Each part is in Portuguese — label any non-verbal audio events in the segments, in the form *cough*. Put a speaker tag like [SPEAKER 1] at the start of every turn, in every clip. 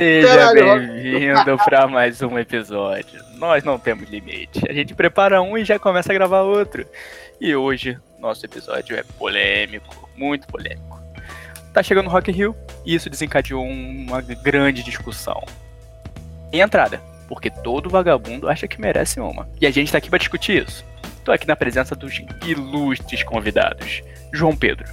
[SPEAKER 1] Seja bem-vindo para mais um episódio. Nós não temos limite. A gente prepara um e já começa a gravar outro. E hoje, nosso episódio é polêmico, muito polêmico. Tá chegando no Rock Rio e isso desencadeou uma grande discussão. Em entrada, porque todo vagabundo acha que merece uma. E a gente tá aqui para discutir isso. Tô aqui na presença dos ilustres convidados. João Pedro.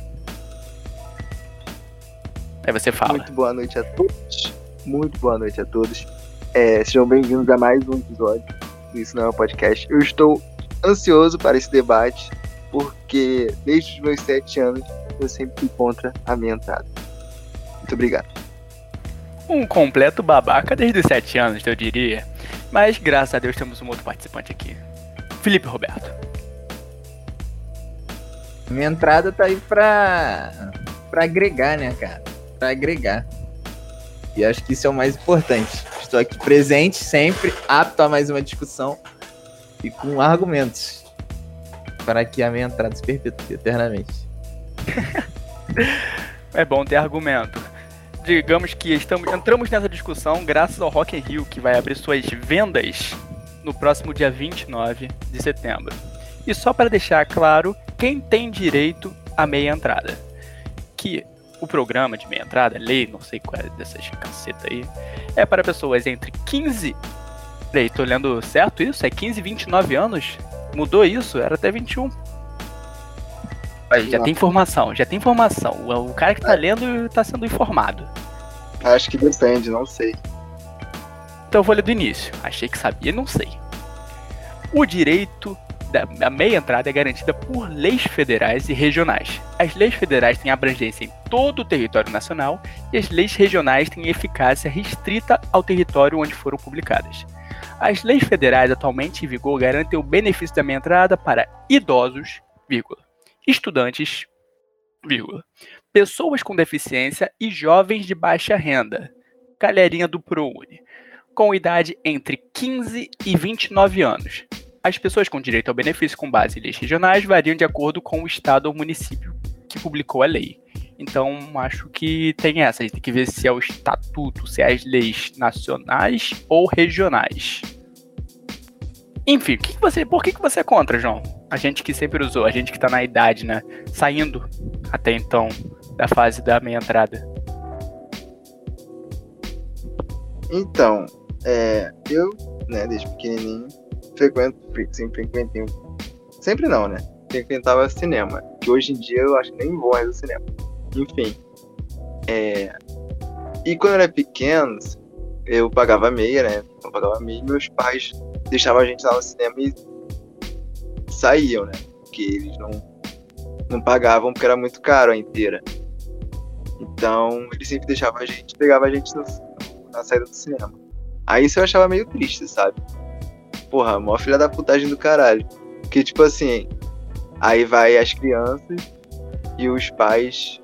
[SPEAKER 1] Aí você fala.
[SPEAKER 2] Muito boa noite a todos. Muito boa noite a todos. É, sejam bem-vindos a mais um episódio do Isso Não é um Podcast. Eu estou ansioso para esse debate, porque desde os meus sete anos eu sempre fui contra a minha entrada. Muito obrigado.
[SPEAKER 1] Um completo babaca desde os sete anos, eu diria. Mas graças a Deus temos um outro participante aqui. Felipe Roberto.
[SPEAKER 3] Minha entrada tá aí pra, pra agregar, né, cara? Pra agregar. E acho que isso é o mais importante. Estou aqui presente sempre, apto a mais uma discussão e com argumentos para que a minha entrada se perpetue eternamente. *laughs*
[SPEAKER 1] é bom ter argumento. Digamos que estamos, entramos nessa discussão graças ao Rock in Rio, que vai abrir suas vendas no próximo dia 29 de setembro. E só para deixar claro, quem tem direito à meia entrada? Que o programa de meia entrada, lei, não sei qual é dessas caceta aí, é para pessoas entre 15. Peraí, tô lendo certo isso? É 15 e 29 anos? Mudou isso? Era até 21. Aí, já tem informação, já tem informação. O, cara que tá lendo tá sendo informado.
[SPEAKER 2] Acho que depende, não sei.
[SPEAKER 1] Então eu vou ler do início. Achei que sabia, não sei. O direito da meia entrada é garantida por leis federais e regionais. As leis federais têm abrangência em todo o território nacional e as leis regionais têm eficácia restrita ao território onde foram publicadas. As leis federais atualmente em vigor garantem o benefício da meia entrada para idosos, vírgula, estudantes, vírgula, pessoas com deficiência e jovens de baixa renda, galerinha do ProUni, com idade entre 15 e 29 anos, as pessoas com direito ao benefício com base em leis regionais variam de acordo com o estado ou município que publicou a lei. Então, acho que tem essa. A gente tem que ver se é o estatuto, se é as leis nacionais ou regionais. Enfim, que que você, por que, que você é contra, João? A gente que sempre usou, a gente que tá na idade, né? Saindo até então da fase da meia entrada.
[SPEAKER 2] Então, é, eu, né, desde pequenininho, frequento, sempre frequentei. Sempre não, né? Frequentava cinema. Que hoje em dia eu acho que nem vou mais ao cinema. Enfim. É... E quando eu era pequeno, eu pagava meia, né? Eu pagava meia e meus pais deixavam a gente lá no cinema e saíam, né? Porque eles não, não pagavam porque era muito caro a inteira. Então, eles sempre deixavam a gente, pegavam a gente no, na saída do cinema. Aí isso eu achava meio triste, sabe? porra, mó filha da putagem do caralho. Que tipo assim, aí vai as crianças e os pais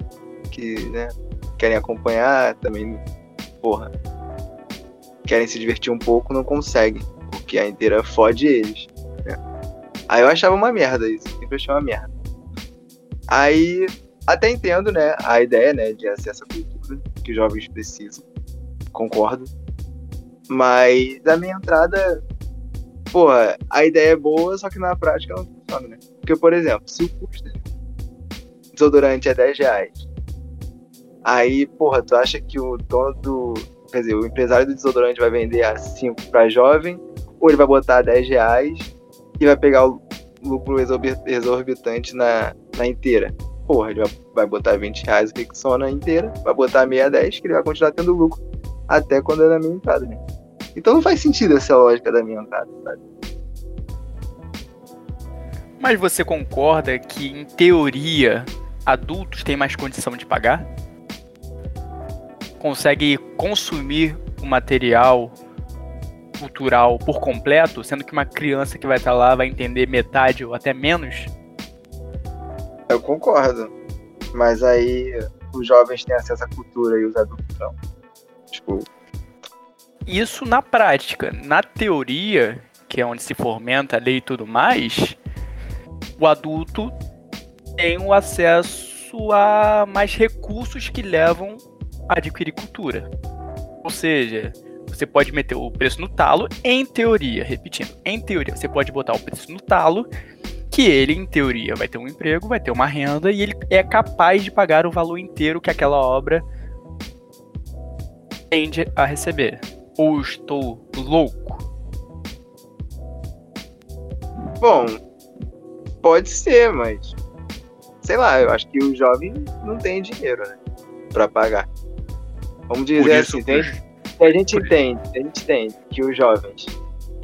[SPEAKER 2] que, né, querem acompanhar também, porra, querem se divertir um pouco, não conseguem, porque a inteira fode eles. Né? Aí eu achava uma merda isso, sempre achei uma merda. Aí até entendo, né, a ideia, né, de acesso à cultura que os jovens precisam, concordo. Mas a minha entrada pô, a ideia é boa, só que na prática não funciona, né? Porque, por exemplo, se o custo de desodorante é 10 reais, aí, porra, tu acha que o dono do. Quer dizer, o empresário do desodorante vai vender a 5 pra jovem, ou ele vai botar 10 reais e vai pegar o lucro exorbitante na, na inteira? Porra, ele vai, botar 20 reais o Rexona inteira, vai botar meia 10, que ele vai continuar tendo lucro até quando é na minha entrada, né? Então não faz sentido essa lógica da minha entrada, sabe?
[SPEAKER 1] Mas você concorda que, em teoria, adultos têm mais condição de pagar? Consegue consumir o material cultural por completo, sendo que uma criança que vai estar lá vai entender metade ou até menos?
[SPEAKER 2] Eu concordo. Mas aí os jovens têm acesso à cultura e os adultos não. Tipo,
[SPEAKER 1] isso na prática. Na teoria, que é onde se fomenta a lei e tudo mais, o adulto tem o acesso a mais recursos que levam adquirir cultura. Ou seja, você pode meter o preço no talo, em teoria, repetindo, em teoria, você pode botar o preço no talo, que ele, em teoria, vai ter um emprego, vai ter uma renda e ele é capaz de pagar o valor inteiro que aquela obra tende a receber. Ou estou louco?
[SPEAKER 2] Bom, pode ser, mas. Sei lá, eu acho que o jovem não tem dinheiro, né? Pra pagar. Vamos dizer
[SPEAKER 1] isso,
[SPEAKER 2] assim, tem, se a gente entende, a gente entende que os jovens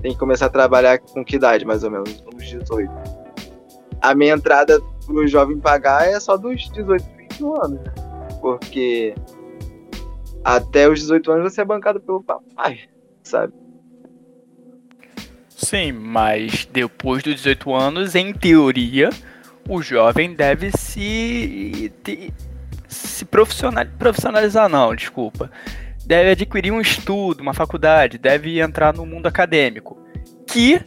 [SPEAKER 2] têm que começar a trabalhar com que idade, mais ou menos? Uns 18. A minha entrada pro jovem pagar é só dos 18 21 anos, né? Porque até os 18 anos você é bancado pelo papai, sabe?
[SPEAKER 1] Sim, mas depois dos 18 anos, em teoria, o jovem deve se, profissionalizar, não, desculpa. Deve adquirir um estudo, uma faculdade, deve entrar no mundo acadêmico, que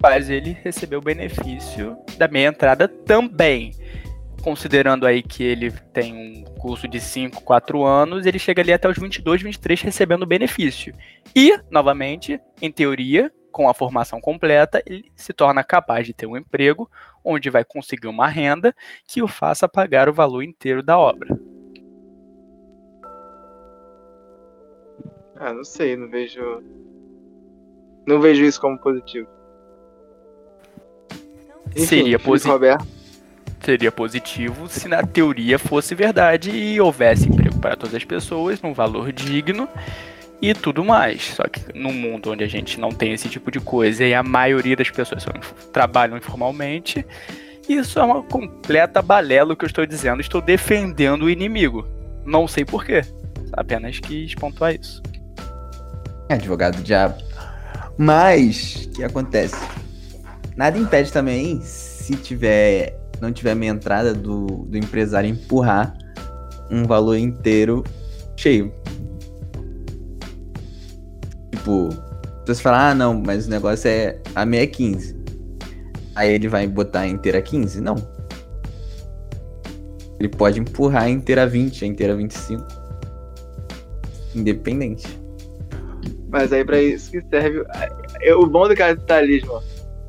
[SPEAKER 1] faz ele receber o benefício da meia entrada também. Considerando aí que ele tem um curso de 5, 4 anos, ele chega ali até os 22, 23 recebendo o benefício. E, novamente, em teoria, com a formação completa, ele se torna capaz de ter um emprego onde vai conseguir uma renda que o faça pagar o valor inteiro da obra.
[SPEAKER 2] Ah, não sei, não vejo. Não vejo isso como positivo. Enfim,
[SPEAKER 1] Seria positivo. Seria positivo se na teoria fosse verdade e houvesse emprego para todas as pessoas, num valor digno e tudo mais. Só que num mundo onde a gente não tem esse tipo de coisa e a maioria das pessoas inf- trabalham informalmente, isso é uma completa balela o que eu estou dizendo. Estou defendendo o inimigo. Não sei porquê. Apenas quis pontuar isso.
[SPEAKER 3] É advogado do diabo. Mas, o que acontece? Nada impede também, se tiver. Não tiver meia entrada do, do empresário empurrar um valor inteiro cheio. Tipo, você falar, ah não, mas o negócio é. A meia é 15. Aí ele vai botar a inteira 15? Não. Ele pode empurrar a inteira 20, a inteira 25. Independente.
[SPEAKER 2] Mas aí pra isso que serve. O bom do capitalismo, ó.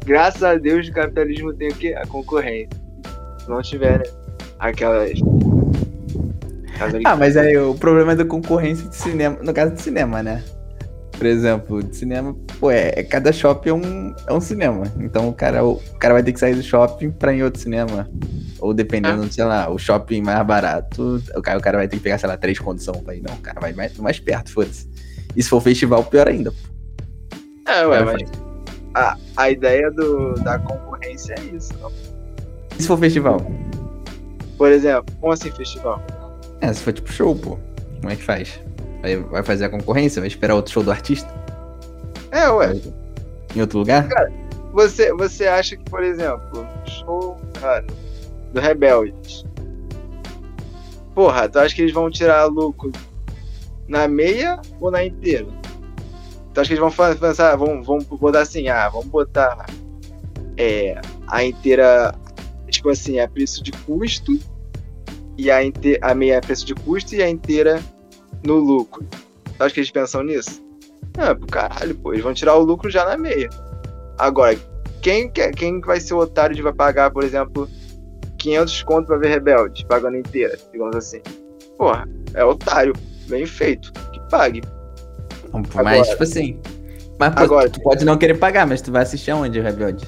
[SPEAKER 2] Graças a Deus o capitalismo tem o quê? A concorrência. Se não tiver, né? Aquelas
[SPEAKER 3] Ah, mas aí o problema é da concorrência de cinema, no caso de cinema, né? Por exemplo, de cinema, pô, é, é- cada shopping é um, é um cinema. Então o cara, o, cara vai ter que sair do shopping pra ir em outro cinema. Ou dependendo, sei lá, o shopping mais barato, o cara, o cara vai ter que pegar, sei lá, três condições pra ir. Não, o cara vai mais, mais perto, foda-se. E se for festival, pior ainda. pô.
[SPEAKER 2] É, ué, mas a, a ideia do, da concorrência é isso. Não?
[SPEAKER 3] E se for festival?
[SPEAKER 2] Por exemplo, como assim festival?
[SPEAKER 3] É, se for tipo show, pô. Como é que faz? Vai, vai fazer a concorrência? Vai esperar outro show do artista?
[SPEAKER 2] É, ué.
[SPEAKER 3] Em outro lugar?
[SPEAKER 2] Você, você acha que, por exemplo, show cara, do Rebeldes. Porra, tu acha que eles vão tirar lucro na meia ou na inteira? Tu acha que eles vão pensar, vão, vão botar assim, ah, vamos botar é, a inteira, tipo assim, a preço de custo e a, inte, a meia a preço de custo e a inteira no lucro. Tu acha que eles pensam nisso? Ah, pro caralho, pô, eles vão tirar o lucro já na meia. Agora, quem, que- quem vai ser o otário de vai pagar, por exemplo, 500 conto pra ver Rebelde, pagando inteira, digamos assim? Porra, é otário, bem feito, que pague.
[SPEAKER 3] Não,
[SPEAKER 2] Agora-
[SPEAKER 3] mas, tipo assim. Mas, pô,
[SPEAKER 2] Agora-
[SPEAKER 3] tu pode não querer pagar, mas tu vai assistir aonde, o Rebelde?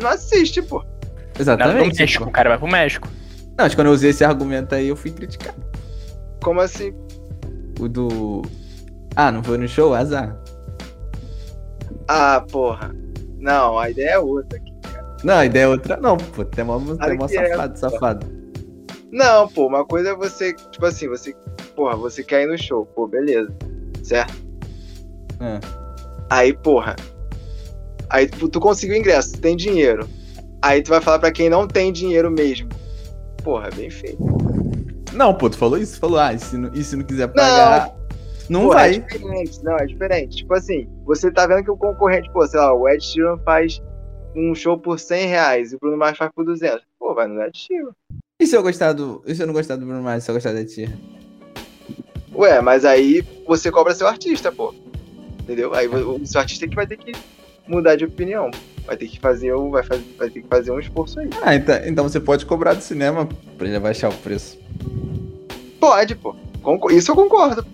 [SPEAKER 2] Não assiste, pô.
[SPEAKER 1] Não,
[SPEAKER 3] Exatamente.
[SPEAKER 1] México,
[SPEAKER 3] pô.
[SPEAKER 1] o cara vai pro México.
[SPEAKER 3] Não, mas quando eu usei esse argumento aí, eu fui criticado.
[SPEAKER 2] Como assim?
[SPEAKER 3] O do. Ah, não foi no show? Azar.
[SPEAKER 2] Ah, porra. Não, a ideia é outra aqui.
[SPEAKER 3] Não, a ideia é outra. Não, pô, tem mó, tem mó
[SPEAKER 2] que é,
[SPEAKER 3] safado, safado.
[SPEAKER 2] Não, pô, uma coisa é você, tipo assim, você, porra, você quer ir no show, pô, beleza, certo?
[SPEAKER 3] É.
[SPEAKER 2] Aí, porra, aí tu, tu conseguiu ingresso, tu tem dinheiro. Aí tu vai falar pra quem não tem dinheiro mesmo. Porra, bem feito.
[SPEAKER 3] Não, pô, tu falou isso? Falou, ah, e se não, e se não quiser pagar. Não,
[SPEAKER 2] Pô, É
[SPEAKER 3] vai.
[SPEAKER 2] diferente, não, é diferente. Tipo assim, você tá vendo que o concorrente, pô, sei lá, o Ed Sheeran faz um show por 100 reais e o Bruno Mars faz por 200. Pô, vai no Ed Sheeran.
[SPEAKER 3] E se eu gostar do. E se eu não gostar do Bruno Mars, se eu gostar da tia?
[SPEAKER 2] Ué, mas aí você cobra seu artista, pô. Entendeu? Aí o o seu artista que vai ter que mudar de opinião. Vai ter que fazer, o- vai fazer, vai ter que fazer um esforço aí.
[SPEAKER 3] Ah, então, então você pode cobrar do cinema pra ele baixar o preço.
[SPEAKER 2] Pode, pô. Isso eu concordo.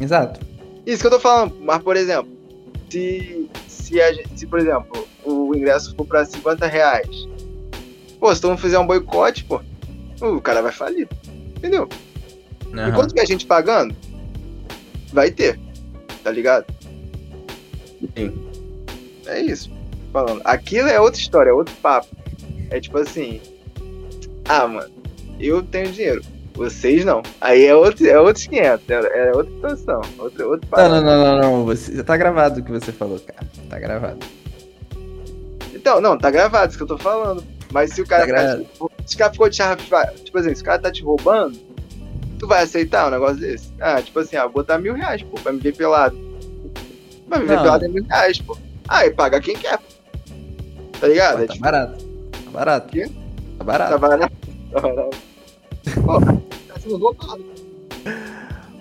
[SPEAKER 3] Exato.
[SPEAKER 2] Isso que eu tô falando. Mas, por exemplo, se, se, a gente, se por exemplo, o ingresso for pra 50 reais, pô, se todo mundo fizer um boicote, pô, o cara vai falir. Entendeu?
[SPEAKER 3] Aham.
[SPEAKER 2] Enquanto que a gente pagando, vai ter. Tá ligado?
[SPEAKER 3] Sim.
[SPEAKER 2] É isso. Falando. Aquilo é outra história, é outro papo. É tipo assim. Ah, mano, eu tenho dinheiro. Vocês não. Aí é outro, é outros 500. É, é outra situação. Outro, outro papo.
[SPEAKER 3] Não, não, não, não, não. Você, tá gravado o que você falou, cara. Tá gravado.
[SPEAKER 2] Então, não, tá gravado isso que eu tô falando. Mas se o cara
[SPEAKER 3] Tá
[SPEAKER 2] tá se o cara ficou te arrafar, tipo assim, se o cara tá te roubando, tu vai aceitar um negócio desse? Ah, tipo assim, ah, vou botar mil reais, pô, pra me ver pelado. Pra me ver
[SPEAKER 3] Não.
[SPEAKER 2] pelado é mil reais, pô. Ah, e paga quem quer. Tá ligado?
[SPEAKER 3] Pô,
[SPEAKER 2] É
[SPEAKER 3] tá
[SPEAKER 2] tipo,
[SPEAKER 3] barato. Tá barato.
[SPEAKER 2] Quê?
[SPEAKER 3] Tá barato.
[SPEAKER 2] tá barato. Tá barato. Ó, tá sendo roubado.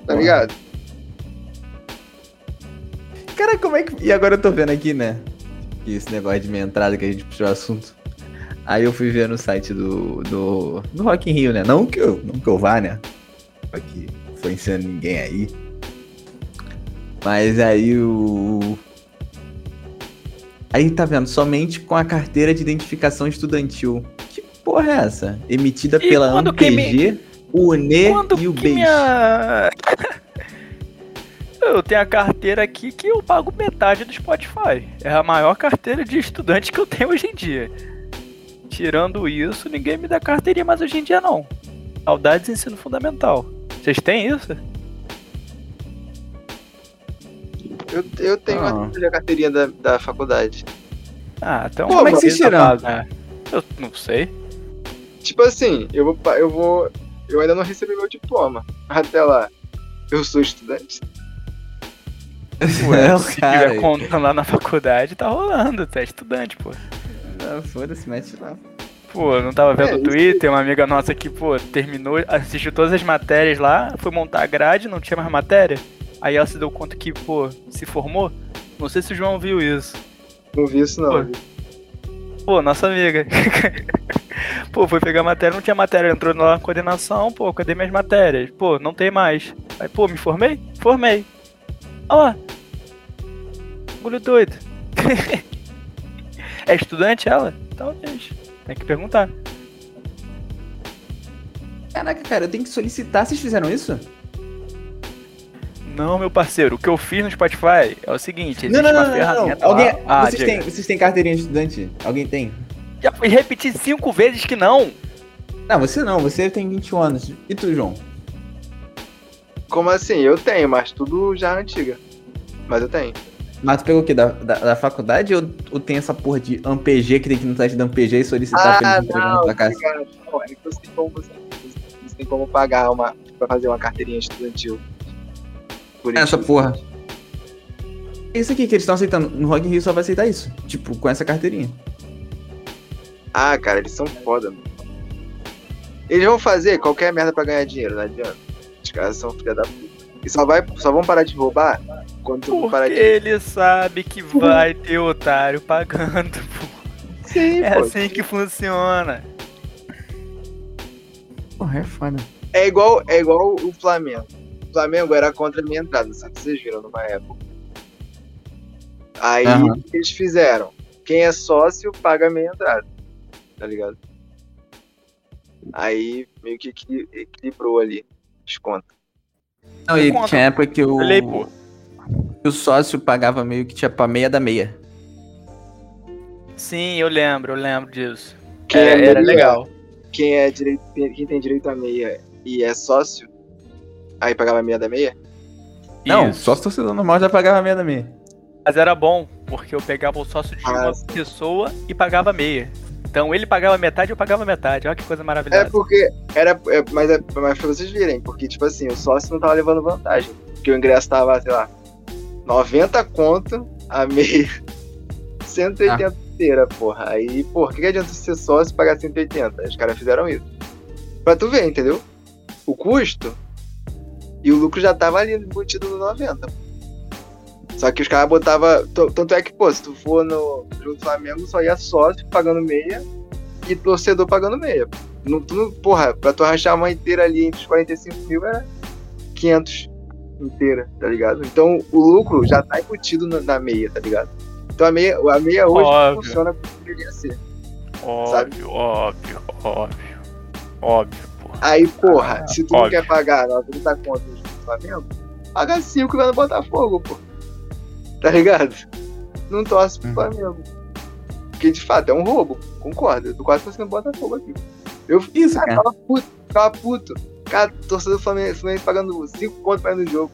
[SPEAKER 2] Tá ligado?
[SPEAKER 3] Cara, como é que. E agora eu tô vendo aqui, né? Esse negócio de minha entrada que a gente puxou o assunto. Aí eu fui ver no site do, do, do Rock in Rio, né? Não que eu, não que eu vá, né? Aqui influenciando ninguém aí. Mas aí o. Aí tá vendo, somente com a carteira de identificação estudantil. Que porra é essa? Emitida
[SPEAKER 1] E
[SPEAKER 3] pela
[SPEAKER 1] que me-
[SPEAKER 3] o UNE
[SPEAKER 1] Quando
[SPEAKER 3] e o BEIS.
[SPEAKER 1] minha... *laughs* Eu tenho a carteira aqui que eu pago metade do Spotify. É a maior carteira de estudante que eu tenho hoje em dia. Tirando isso, ninguém me dá carteirinha mais hoje em dia, não. Saudades de ensino fundamental. Vocês têm isso?
[SPEAKER 2] Eu, eu tenho
[SPEAKER 3] Ah.
[SPEAKER 2] a carteirinha da, da faculdade.
[SPEAKER 1] Ah, então.
[SPEAKER 2] Pô, como é que
[SPEAKER 3] vocês
[SPEAKER 1] beleza,
[SPEAKER 3] tiram?
[SPEAKER 1] paga. Eu não sei.
[SPEAKER 2] Tipo assim, eu vou, eu vou. Eu ainda não recebi meu diploma. Até lá. Eu sou estudante.
[SPEAKER 1] Ué, *laughs*
[SPEAKER 3] Não,
[SPEAKER 1] se
[SPEAKER 3] cara.
[SPEAKER 1] tiver conta lá na faculdade, tá rolando. Tu é estudante, pô.
[SPEAKER 3] Não, Foda-se, mete lá.
[SPEAKER 1] Pô, eu não tava vendo
[SPEAKER 2] É,
[SPEAKER 1] o Twitter, uma amiga nossa que, pô, terminou, assistiu todas as matérias lá, foi montar a grade, não tinha mais matéria. Aí ela se deu conta que, pô, se formou. Não sei se o João viu isso.
[SPEAKER 2] Não vi isso, não.
[SPEAKER 1] Pô. Pô, nossa amiga. *laughs* pô, foi pegar matéria, não tinha matéria, entrou lá na coordenação, pô, cadê minhas matérias? Pô, não tem mais. Aí, pô, me formei? Formei. Ó. Bagulho doido. *laughs* é estudante ela? Talvez. Tem que perguntar.
[SPEAKER 3] Caraca, cara, eu tenho que solicitar. Vocês fizeram isso?
[SPEAKER 1] Não, meu parceiro, o que eu fiz no Spotify é o seguinte, existe
[SPEAKER 3] Não, não,
[SPEAKER 1] uma
[SPEAKER 3] não, não, não. Alguém,
[SPEAKER 1] lá. Ah,
[SPEAKER 3] vocês, têm, vocês têm carteirinha de estudante? Alguém tem?
[SPEAKER 1] Já fui repetir cinco vezes que não.
[SPEAKER 3] Não, você não. Você tem 21 anos. E tu, João?
[SPEAKER 2] Como assim? Eu tenho, mas tudo já é antiga. Mas eu tenho.
[SPEAKER 3] Mas tu pegou o quê? Da, da, da faculdade ou, ou tem essa porra de AMPG que tem que ir no site da AMPG e solicitar pra eles entregarem na tua casa?
[SPEAKER 2] obrigado. Não, é que você tem como, você, você tem como pagar uma, pra fazer uma carteirinha estudantil. Por
[SPEAKER 3] Essa
[SPEAKER 2] isso.
[SPEAKER 3] porra. Isso aqui que eles estão aceitando. No Rock in Rio só vai aceitar isso. Tipo, com essa carteirinha.
[SPEAKER 2] Ah, cara, eles são foda, mano. Eles vão fazer qualquer merda pra ganhar dinheiro, não adianta. Os caras são filha da puta. E só, vai, só vão parar de roubar quando tu parar
[SPEAKER 1] Porque
[SPEAKER 2] de.
[SPEAKER 1] ele sabe que vai ter otário pagando, *laughs* pô.
[SPEAKER 2] Sim,
[SPEAKER 1] É
[SPEAKER 2] pô.
[SPEAKER 1] assim que funciona.
[SPEAKER 3] Porra, é foda.
[SPEAKER 2] É igual, é igual o Flamengo. Flamengo era contra a minha entrada, se vocês viram numa época. Aí o que eles fizeram? Quem é sócio paga a meia entrada. Tá ligado? Aí meio que equili- equilibrou ali as contas.
[SPEAKER 3] Não, e
[SPEAKER 1] Conta.
[SPEAKER 3] tinha época que o, que o sócio pagava meio que tinha pra meia da meia.
[SPEAKER 1] Sim, eu lembro, eu lembro disso.
[SPEAKER 2] Quem
[SPEAKER 1] Era,
[SPEAKER 2] é
[SPEAKER 1] era
[SPEAKER 2] meia-
[SPEAKER 1] legal.
[SPEAKER 2] Quem é direito, quem tem direito a meia e é sócio, aí pagava a meia da meia?
[SPEAKER 3] Não,
[SPEAKER 1] Isso.
[SPEAKER 3] só se torcedor normal já pagava meia da meia.
[SPEAKER 1] Mas era bom, porque eu pegava o sócio de uma
[SPEAKER 2] Ah, sim.
[SPEAKER 1] pessoa e pagava meia. Então ele pagava metade, eu pagava metade. Olha que coisa
[SPEAKER 2] É
[SPEAKER 1] maravilhosa.
[SPEAKER 2] porque era. É, mas é mas pra vocês verem, porque, tipo assim, o sócio não tava levando vantagem. Porque o ingresso tava, sei lá, 90 conto, a meia *laughs* 180
[SPEAKER 3] Ah.
[SPEAKER 2] inteira, porra. Aí, porra, o que, que adianta ser sócio e pagar 180? Os caras fizeram isso. Pra tu ver, entendeu? O custo E o lucro já tava ali embutido no 90. Só que os caras botavam. Tanto é que, pô, se tu for no jogo do Flamengo, só ia sócio pagando meia e torcedor pagando meia. Não, tu não, porra, pra tu rachar uma inteira ali entre os 45 mil era 500 inteira, tá ligado? Então o lucro já tá embutido na, na meia, tá ligado? Então a meia, a meia hoje
[SPEAKER 1] Óbvio.
[SPEAKER 2] funciona como deveria ser.
[SPEAKER 1] Óbvio, óbvio, óbvio. Óbvio, porra.
[SPEAKER 2] Aí, porra,
[SPEAKER 3] Ah,
[SPEAKER 2] se tu não
[SPEAKER 1] óbvio.
[SPEAKER 2] quer pagar 90 contas do Flamengo, paga 5 e vai no Botafogo, pô. Tá ligado? Não torce pro
[SPEAKER 3] Uhum.
[SPEAKER 2] Flamengo. Porque de fato é um roubo, concordo. Eu tô quase pro Botafogo aqui. Eu
[SPEAKER 3] Isso,
[SPEAKER 2] cara,
[SPEAKER 3] cara.
[SPEAKER 2] ficava puto, ficava puto. Cara, torcedor do Flamengo, Flamengo pagando 5 contos pra ir no jogo.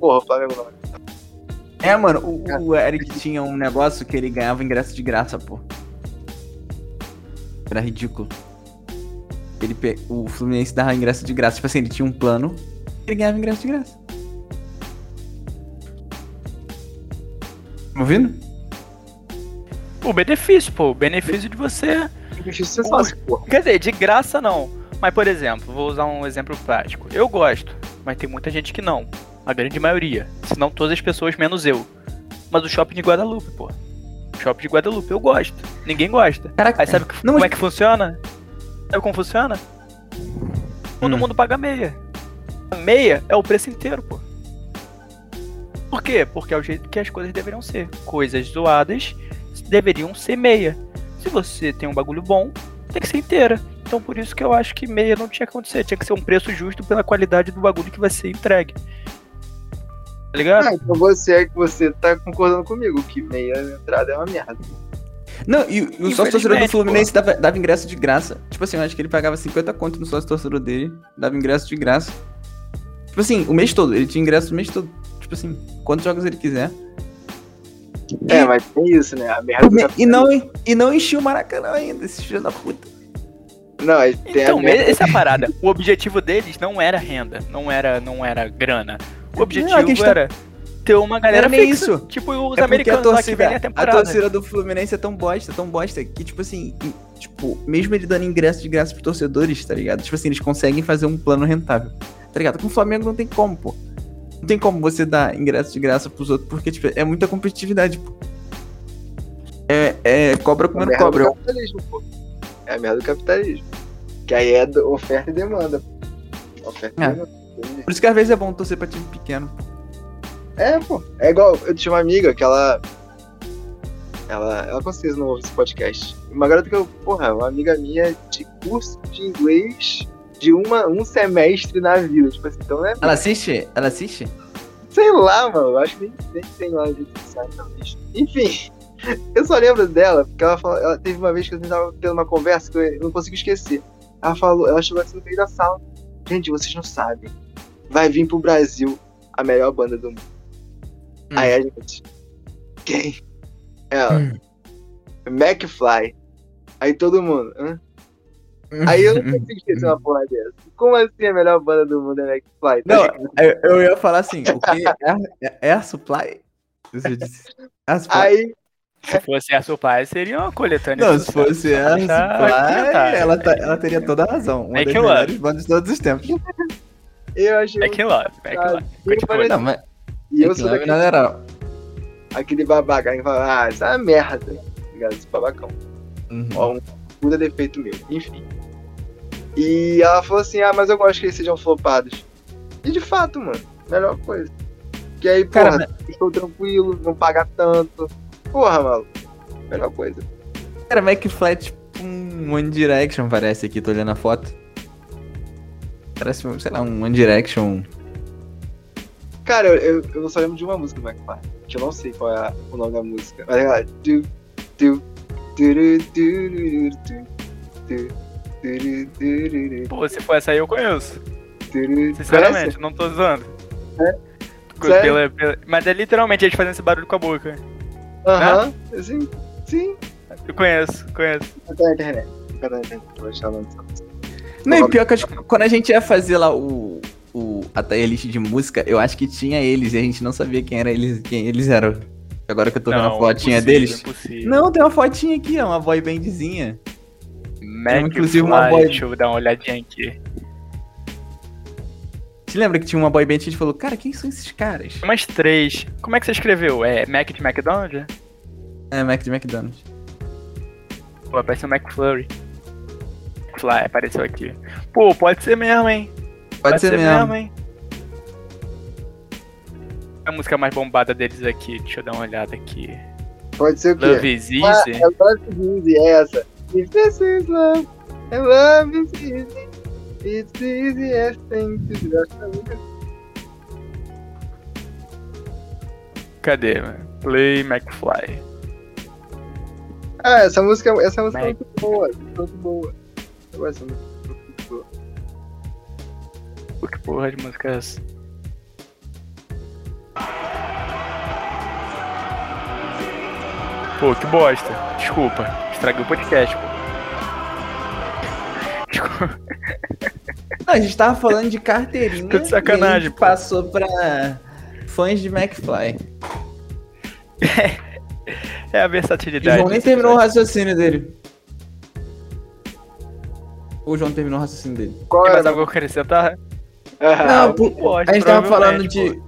[SPEAKER 2] Porra, o Flamengo não.
[SPEAKER 3] É, mano, o, o Eric tinha um negócio que ele ganhava ingresso de graça, pô. Era ridículo. Ele pe... O Fluminense dava ingresso de graça. Tipo assim, ele tinha um plano, ele ganhava ingresso de graça. Tá ouvindo?
[SPEAKER 1] O benefício, pô. O benefício de você. Quer dizer, de graça não. Mas, por exemplo, vou usar um exemplo prático. Eu gosto, mas tem muita gente que não. A grande maioria. Se não todas as pessoas, menos eu. Mas o shopping de Guadalupe, pô. O shopping de Guadalupe, eu gosto. Ninguém gosta.
[SPEAKER 3] Caraca,
[SPEAKER 1] Aí sabe que-
[SPEAKER 3] Não,
[SPEAKER 1] como
[SPEAKER 3] mas-
[SPEAKER 1] é que funciona? Sabe como funciona? Todo
[SPEAKER 3] Hum.
[SPEAKER 1] mundo paga meia. A meia é o preço inteiro, pô. Por quê? Porque é o jeito que as coisas deveriam ser. Coisas zoadas deveriam ser meia. Se você tem um bagulho bom, tem que ser inteira. Então por isso que eu acho que meia não tinha que acontecer. Tinha que ser um preço justo pela qualidade do bagulho que vai ser entregue. Tá ligado?
[SPEAKER 2] Ah, então você é que você tá concordando comigo, que meia entrada é uma merda.
[SPEAKER 3] Não, e, e o sócio torcedor do Fluminense dava, dava ingresso de graça. Tipo assim, eu acho que ele pagava 50 conto no sócio torcedor dele, dava ingresso de graça. Tipo assim, o mês todo, ele tinha ingresso o mês todo. Tipo assim, quantos jogos ele quiser.
[SPEAKER 2] É, mas tem isso, né? A merda do
[SPEAKER 3] E não, e não enchia o Maracanã ainda, esse filho da puta.
[SPEAKER 2] Não,
[SPEAKER 1] Então,
[SPEAKER 2] a merda.
[SPEAKER 1] essa é a parada. O objetivo deles não era renda, não era, não era grana. O objetivo
[SPEAKER 3] a questão-
[SPEAKER 1] era ter uma galera
[SPEAKER 3] Não é
[SPEAKER 1] fixa,
[SPEAKER 3] isso.
[SPEAKER 1] tipo os
[SPEAKER 3] É porque a
[SPEAKER 1] americanos lá que
[SPEAKER 3] torcida,
[SPEAKER 1] vêm a
[SPEAKER 3] a torcida do Fluminense é tão bosta, tão bosta, que, tipo assim, e, tipo, mesmo ele dando ingresso de graça pros torcedores, tá ligado? Tipo assim, eles conseguem fazer um plano rentável, tá ligado? Com o Flamengo não tem como, pô. Não tem como você dar ingresso de graça pros outros, porque, tipo, é muita competitividade, pô. É, é cobra
[SPEAKER 2] É a
[SPEAKER 3] comendo
[SPEAKER 2] merda
[SPEAKER 3] cobra.
[SPEAKER 2] do capitalismo, pô. É a merda do capitalismo. Que aí é oferta e demanda. Oferta
[SPEAKER 3] É.
[SPEAKER 2] e demanda.
[SPEAKER 3] Por isso que às vezes é bom torcer pra time pequeno.
[SPEAKER 2] É, pô. É igual, eu tinha uma amiga que ela. Ela. Ela com certeza não ouve esse podcast. Uma garota que eu, porra, uma amiga minha de curso de inglês de uma, um semestre na vida. Tipo assim, então né?
[SPEAKER 3] Ela assiste? Ela assiste?
[SPEAKER 2] Sei lá, mano. Eu acho que nem, nem tem lá de sociais, talvez. Enfim, *laughs* eu só lembro dela, porque ela, falou, ela teve uma vez que a gente tava tendo uma conversa que eu não consigo esquecer. Ela falou, ela chegou assim no meio da sala. Gente, vocês não sabem. Vai vir pro Brasil a melhor banda do mundo.
[SPEAKER 3] Hum.
[SPEAKER 2] Aí a gente. Quem? Ela.
[SPEAKER 3] Hum.
[SPEAKER 2] McFly. Aí todo mundo. Hã? Aí eu não consigo *laughs* esquecer uma porra dessa. Como assim a melhor banda do mundo é McFly? Tá
[SPEAKER 3] Não, eu, eu ia falar assim, o que? Air, Air Supply? Você disse. Air Supply.
[SPEAKER 2] Aí
[SPEAKER 1] Se fosse a Supply, seria uma coletânea.
[SPEAKER 3] Não, se fosse a Supply, ela, tá- ela teria toda a razão. Uma
[SPEAKER 1] É
[SPEAKER 3] das melhores bandas de todos os tempos.
[SPEAKER 2] eu achei.
[SPEAKER 1] É que love, é que love.
[SPEAKER 3] Não, mas
[SPEAKER 2] eu sou daquele,
[SPEAKER 3] era.
[SPEAKER 2] aquele babaca que fala, ah, isso é uma merda. Tá ligado? Esse babacão.
[SPEAKER 3] Uhum.
[SPEAKER 2] Ó, um puta defeito meu. Enfim. E ela falou assim, ah, mas eu gosto que eles sejam flopados. E de fato, mano, melhor coisa. Que aí,
[SPEAKER 3] Cara,
[SPEAKER 2] porra, estou tranquilo, não paga tanto. Porra, maluco. Melhor coisa.
[SPEAKER 3] Cara, McFly é tipo um One Direction, parece aqui, tô olhando a foto. Parece, sei lá, um One Direction.
[SPEAKER 2] Cara, eu, eu, eu só lembro de uma música do McFly, que eu não sei qual é a- o nome da música. Mas é
[SPEAKER 1] Pô, se for essa aí, eu conheço. Sinceramente, não tô zoando.
[SPEAKER 2] É?
[SPEAKER 1] Pela- pela- Mas é literalmente eles fazendo esse barulho com a boca.
[SPEAKER 2] Aham, sim, sim.
[SPEAKER 1] Eu conheço, conheço.
[SPEAKER 2] Tá na internet. Tá na internet. Vou achar o nome dessa música.
[SPEAKER 3] Não, e pior que acho que quando a gente ia fazer lá o, o, a tier list de música, eu acho que tinha eles e a gente não sabia quem, era eles, quem eles eram. Agora que eu tô vendo a fotinha
[SPEAKER 1] impossível,
[SPEAKER 3] deles.
[SPEAKER 1] Impossível.
[SPEAKER 3] Não, tem uma fotinha aqui, ó, uma boy bandzinha.
[SPEAKER 1] Mac
[SPEAKER 3] inclusive uma
[SPEAKER 1] Fly,
[SPEAKER 3] boy-
[SPEAKER 1] Deixa eu dar uma olhadinha aqui.
[SPEAKER 3] Te lembra que tinha uma boy band e a gente falou, cara, quem são esses caras?
[SPEAKER 1] Umas três. Como é que você escreveu? É Mac de McDonald's?
[SPEAKER 3] É, Mac de McDonald's.
[SPEAKER 1] Pô, apareceu McFlurry. Fly, apareceu aqui. Pô, pode ser mesmo, hein?
[SPEAKER 3] Pode, ser, mesmo.
[SPEAKER 1] hein? A música mais bombada deles aqui, deixa eu dar uma olhada aqui.
[SPEAKER 2] Pode ser o quê?
[SPEAKER 1] Love is
[SPEAKER 2] Ah,
[SPEAKER 1] Easy.
[SPEAKER 2] é Love is Easy, é essa. If this is love, and love is easy. It's the easiest thing to do. Acho que é muito-
[SPEAKER 1] Cadê, mano? Play McFly.
[SPEAKER 2] Ah, essa música, essa música é muito boa. Muito boa. Eu gosto dessa música. Muito
[SPEAKER 1] que porra de música é essa? Pô, que bosta. Desculpa. Estraguei o podcast, pô. *laughs* Desculpa.
[SPEAKER 3] Não, a gente tava falando de carteirinha.
[SPEAKER 1] Tô de sacanagem,
[SPEAKER 3] e a gente
[SPEAKER 1] pô.
[SPEAKER 3] passou pra fãs de McFly.
[SPEAKER 1] É *laughs* a
[SPEAKER 3] O
[SPEAKER 1] versatilidade.
[SPEAKER 3] João nem terminou o raciocínio dele. O João terminou o raciocínio dele.
[SPEAKER 2] Qual
[SPEAKER 1] Tem mais algo a acrescentar?
[SPEAKER 2] Ah,
[SPEAKER 3] Não, pô,
[SPEAKER 1] pode,
[SPEAKER 3] a gente tava falando de,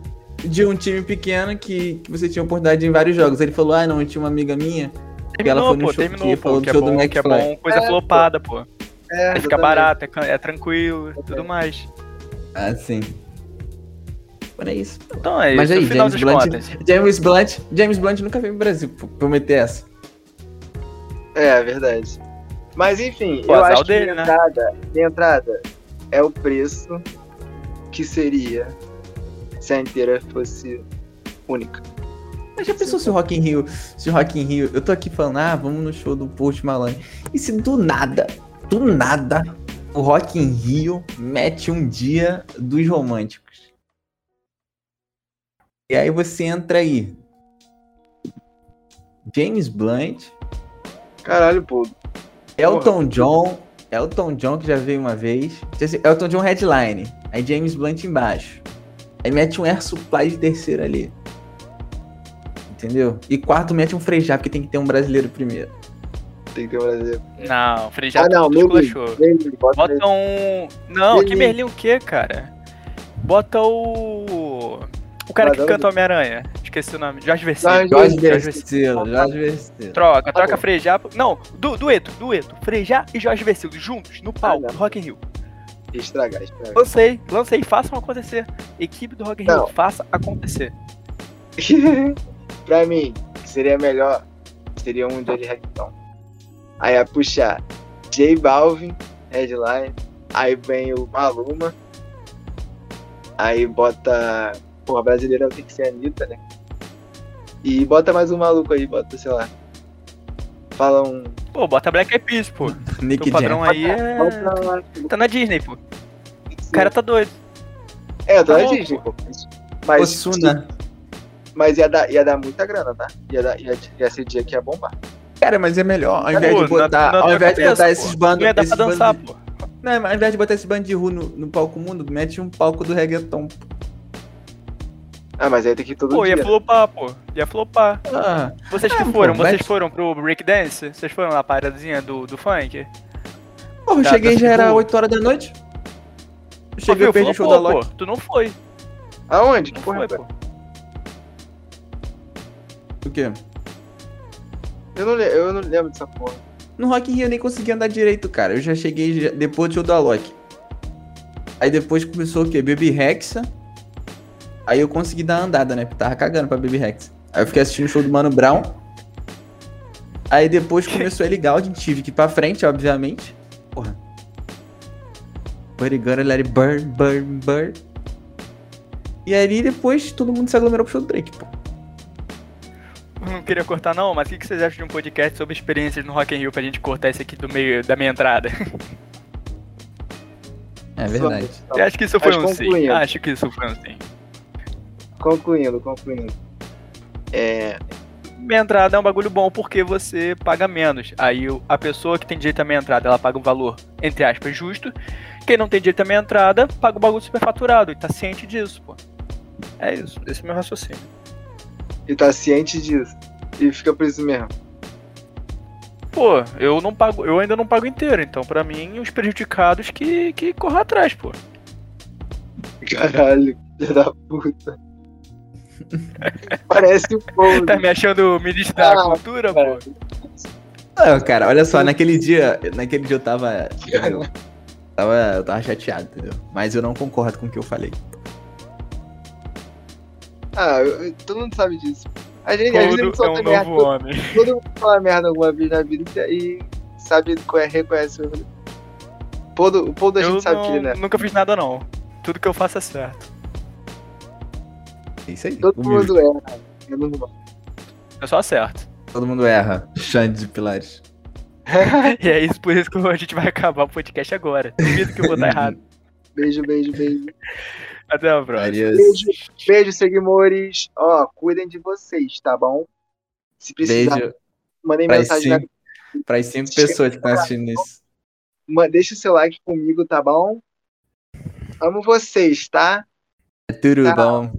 [SPEAKER 3] de um time pequeno que, que você tinha oportunidade em vários jogos. Ele falou, ah não, eu tinha uma amiga minha. que ela
[SPEAKER 1] Terminou,
[SPEAKER 3] foi no
[SPEAKER 1] pô,
[SPEAKER 3] show-
[SPEAKER 1] terminou,
[SPEAKER 3] que
[SPEAKER 1] pô.
[SPEAKER 3] falou do
[SPEAKER 1] Que é
[SPEAKER 3] show do
[SPEAKER 1] bom, que é bom, coisa
[SPEAKER 2] É,
[SPEAKER 1] flopada, pô.
[SPEAKER 2] é,
[SPEAKER 1] Aí fica barato, é, é tranquilo e tudo mais.
[SPEAKER 3] Ah, sim. Mas é isso.
[SPEAKER 1] Então é
[SPEAKER 3] Mas
[SPEAKER 1] isso,
[SPEAKER 3] aí,
[SPEAKER 1] no final
[SPEAKER 3] James
[SPEAKER 1] das
[SPEAKER 3] Blunt,
[SPEAKER 1] contas.
[SPEAKER 3] James Blunt, James Blunt nunca veio pro Brasil pra pra meter essa.
[SPEAKER 2] É, é verdade. Mas enfim,
[SPEAKER 1] Pô,
[SPEAKER 2] eu acho que
[SPEAKER 1] dele,
[SPEAKER 2] minha
[SPEAKER 1] né?
[SPEAKER 2] entrada, minha entrada é o preço que seria se a inteira fosse única.
[SPEAKER 3] Mas já pensou se o Rock in Rio, se o Rock in Rio, eu tô aqui falando, ah, vamos no show do Post Malone. E se do nada, do nada, o Rock in Rio mete um dia dos românticos. E aí você entra aí. James Blunt,
[SPEAKER 2] Caralho, pô.
[SPEAKER 3] Elton John, Elton John que já veio uma vez. Elton John headline, aí James Blunt embaixo. Aí mete um Air Supply de terceiro ali. Entendeu? E quarto mete um Frejá, porque tem que ter um brasileiro primeiro.
[SPEAKER 2] Tem que ter um Brasil.
[SPEAKER 1] Não, Frejá
[SPEAKER 2] Ah, não, Merlin. Merlin, bota Merlin.
[SPEAKER 1] Bota um. Não, que
[SPEAKER 2] Merlin.
[SPEAKER 1] O quê, cara? Bota o. O cara que
[SPEAKER 2] Mas
[SPEAKER 1] canta Homem-Aranha. Esqueci o nome. Jorge Versilo.
[SPEAKER 2] Jorge
[SPEAKER 3] Versilo, Jorge Versilo.
[SPEAKER 1] Troca, troca
[SPEAKER 2] bom.
[SPEAKER 1] Frejá. Não, du, dueto, dueto. Frejá e Jorge Versilo juntos no palco
[SPEAKER 2] Ah, não.
[SPEAKER 1] do Rock in Rio.
[SPEAKER 2] Estragar, estragar.
[SPEAKER 1] Lancei, lancei, façam acontecer. Equipe do Rock
[SPEAKER 2] Não.
[SPEAKER 1] faça acontecer. *laughs*
[SPEAKER 2] pra mim, seria melhor, seria um dia de reggaeton. Aí ia puxar J Balvin, headline, aí vem o Maluma, aí bota. Porra, brasileira tem que ser a Anitta, né? E bota mais um maluco aí, bota, sei lá. Fala um.
[SPEAKER 1] Pô, bota Black Eyed Peas, pô. *laughs*
[SPEAKER 3] Nick
[SPEAKER 1] O padrão
[SPEAKER 3] Jam.
[SPEAKER 1] aí é. Tá na Disney, pô. O cara tá doido.
[SPEAKER 2] É, eu tô
[SPEAKER 1] tá
[SPEAKER 2] na. Disney, pô. Mas,
[SPEAKER 3] Osuna.
[SPEAKER 2] mas ia, dar, ia dar muita grana, tá? Ia, dar, ia, ia ser dia que ia bombar.
[SPEAKER 3] Cara, mas é melhor, ao invés
[SPEAKER 1] Pô,
[SPEAKER 3] de botar,
[SPEAKER 1] na- na
[SPEAKER 3] ao invés de
[SPEAKER 1] cabeça,
[SPEAKER 3] botar
[SPEAKER 1] pô.
[SPEAKER 3] esses bandos,
[SPEAKER 1] Não ia dar
[SPEAKER 3] esses
[SPEAKER 1] pra dançar,
[SPEAKER 3] bandos-
[SPEAKER 1] pô.
[SPEAKER 3] Não, ao invés de botar esse bando de rua no, no palco mundo, mete um palco do reggaeton.
[SPEAKER 2] Ah, mas aí tem que ir todo
[SPEAKER 1] Pô,
[SPEAKER 2] dia.
[SPEAKER 1] ia flopar, pô. Ia flopar.
[SPEAKER 3] Ah,
[SPEAKER 1] Vocês que
[SPEAKER 3] É, pô,
[SPEAKER 1] foram, vocês
[SPEAKER 3] mete-
[SPEAKER 1] foram pro breakdance? Vocês foram na parazinha do, do funk?
[SPEAKER 3] porra, eu
[SPEAKER 1] Tá,
[SPEAKER 3] cheguei
[SPEAKER 1] tá
[SPEAKER 3] já era
[SPEAKER 1] seguro.
[SPEAKER 3] 8 horas da noite. Eu
[SPEAKER 1] Pô,
[SPEAKER 3] cheguei, eu perdi o show da Loki.
[SPEAKER 1] pô. Tu não foi.
[SPEAKER 2] Aonde? Que
[SPEAKER 1] Não
[SPEAKER 2] porra?
[SPEAKER 1] foi,
[SPEAKER 2] foi?
[SPEAKER 1] pô.
[SPEAKER 3] O quê?
[SPEAKER 2] Eu não, eu não lembro dessa porra.
[SPEAKER 3] No Rock in Rio eu nem consegui andar direito, cara. Eu já cheguei já- depois do show da Loki. Aí depois começou o quê? Baby Rexa. Aí eu consegui dar uma andada, né? Porque tava cagando pra Baby Rexa. Aí eu fiquei assistindo o show do Mano Brown. Aí depois começou a legal, a gente tive que ir pra frente, obviamente. Porra. Buddy Gunner, let it burn, burn, burn. E aí depois todo mundo se aglomerou pro show do Drake, pô.
[SPEAKER 1] Não queria cortar não, mas o que que vocês acham de um podcast sobre experiências no Rock in Rio pra gente cortar esse aqui do meio da minha entrada?
[SPEAKER 3] É verdade.
[SPEAKER 1] Eu acho que isso foi um sim. Acho que isso foi um sim.
[SPEAKER 2] Concluindo, concluindo. É.
[SPEAKER 1] Minha entrada é um bagulho bom porque você paga menos. Aí a pessoa que tem direito à minha entrada, ela paga um valor, entre aspas, justo. Quem não tem direito à minha entrada, paga o bagulho superfaturado e tá ciente disso, pô. É isso, esse é o meu raciocínio.
[SPEAKER 2] E tá ciente disso. E fica por isso mesmo.
[SPEAKER 1] Pô, eu não pago, eu ainda não pago inteiro, então pra mim os prejudicados que, que corram atrás, pô.
[SPEAKER 2] Caralho, filho da puta. Parece o povo.
[SPEAKER 1] Tá me achando ministro da
[SPEAKER 2] Ah,
[SPEAKER 1] cultura,
[SPEAKER 2] cara.
[SPEAKER 1] pô?
[SPEAKER 3] Não, cara, olha só, naquele dia, naquele dia eu tava, entendeu? Tava, eu tava chateado, entendeu? Mas eu não concordo com o que eu falei.
[SPEAKER 2] Ah, eu- eu- todo mundo sabe disso. A gente, a gente
[SPEAKER 1] Gordo é
[SPEAKER 2] solta
[SPEAKER 1] um
[SPEAKER 2] merda.
[SPEAKER 1] novo homem.
[SPEAKER 2] Todo mundo fala merda alguma vez na vida e sabe qual é, reconhece. o- O povo do- o povo da
[SPEAKER 1] Eu
[SPEAKER 2] gente sabe que
[SPEAKER 1] não-
[SPEAKER 2] ele, né?
[SPEAKER 1] nunca fiz nada, não. Tudo que eu faço é certo.
[SPEAKER 3] É isso aí.
[SPEAKER 2] Todo
[SPEAKER 3] humilde.
[SPEAKER 2] mundo erra. É normal.
[SPEAKER 1] Eu só acerto.
[SPEAKER 3] Todo mundo erra. Xande de Pilares. *laughs*
[SPEAKER 1] E é isso, por isso que a gente vai acabar o podcast agora. Duvido que eu vou estar errado. *laughs*
[SPEAKER 2] Beijo, beijo, beijo.
[SPEAKER 1] Até a próxima.
[SPEAKER 2] Beijo, beijo, seguimores. Ó, cuidem de vocês, tá bom? Se precisar,
[SPEAKER 3] Beijo
[SPEAKER 2] mandem
[SPEAKER 3] para
[SPEAKER 2] mensagem. na-
[SPEAKER 3] cinco, pras cinco pessoas que estão assistindo isso.
[SPEAKER 2] Deixa o seu like comigo, tá bom? Amo vocês, tá?
[SPEAKER 3] É tudo
[SPEAKER 2] Tchau.
[SPEAKER 3] bom.